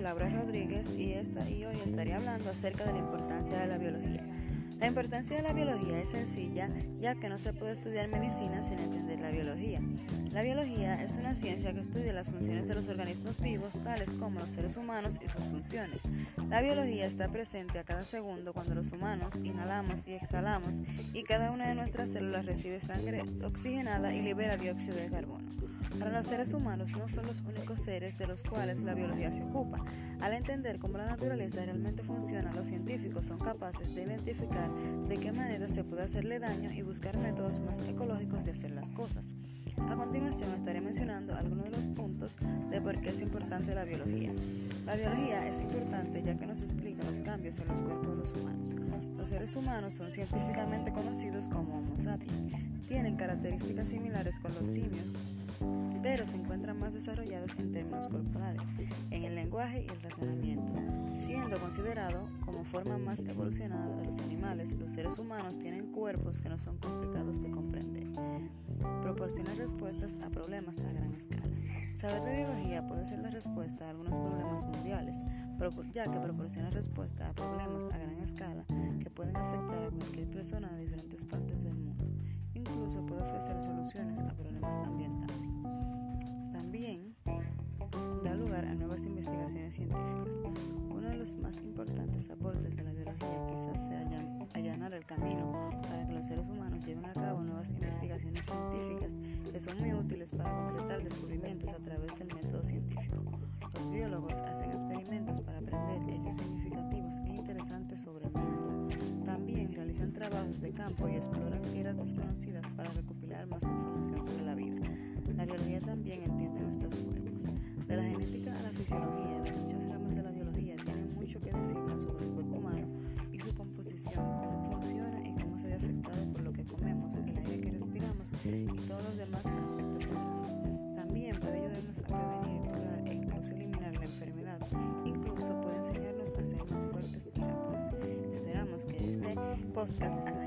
Laura Rodríguez y, esta, y hoy estaré hablando acerca de la importancia de la biología. La importancia de la biología es sencilla, ya que no se puede estudiar medicina sin entender la biología. La biología es una ciencia que estudia las funciones de los organismos vivos, tales como los seres humanos y sus funciones. La biología está presente a cada segundo cuando los humanos inhalamos y exhalamos y cada una de nuestras células recibe sangre oxigenada y libera dióxido de carbono. Para los seres humanos no son los únicos seres de los cuales la biología se ocupa. Al entender cómo la naturaleza realmente funciona, los científicos son capaces de identificar de qué manera se puede hacerle daño y buscar métodos más ecológicos de hacer las cosas. A continuación estaré mencionando algunos de los puntos de por qué es importante la biología. La biología es importante ya que nos explica los cambios en los cuerpos de los humanos. Los seres humanos son científicamente conocidos como Homo sapiens. Tienen características similares con los simios, pero se encuentran más desarrollados en términos corporales, en el lenguaje y el razonamiento. Siendo considerado como forma más evolucionada de los animales, los seres humanos tienen cuerpos que no son complicados de comprender. Proporciona respuestas a problemas a gran escala. Saber de biología puede ser la respuesta a algunos problemas mundiales, ya que proporciona respuesta a problemas a gran escala que pueden afectar a cualquier persona de diferentes partes investigaciones científicas. Uno de los más importantes aportes de la biología quizás sea allanar el camino para que los seres humanos lleven a cabo nuevas investigaciones científicas que son muy útiles para concretar descubrimientos a través del método científico. Los biólogos hacen experimentos para aprender hechos significativos e interesantes sobre el mundo. También realizan trabajos de campo y exploran tierras desconocidas para recopilar más información sobre la vida. La biología también entiende nuestros cuerpos. De la genética a la fisiología, podcast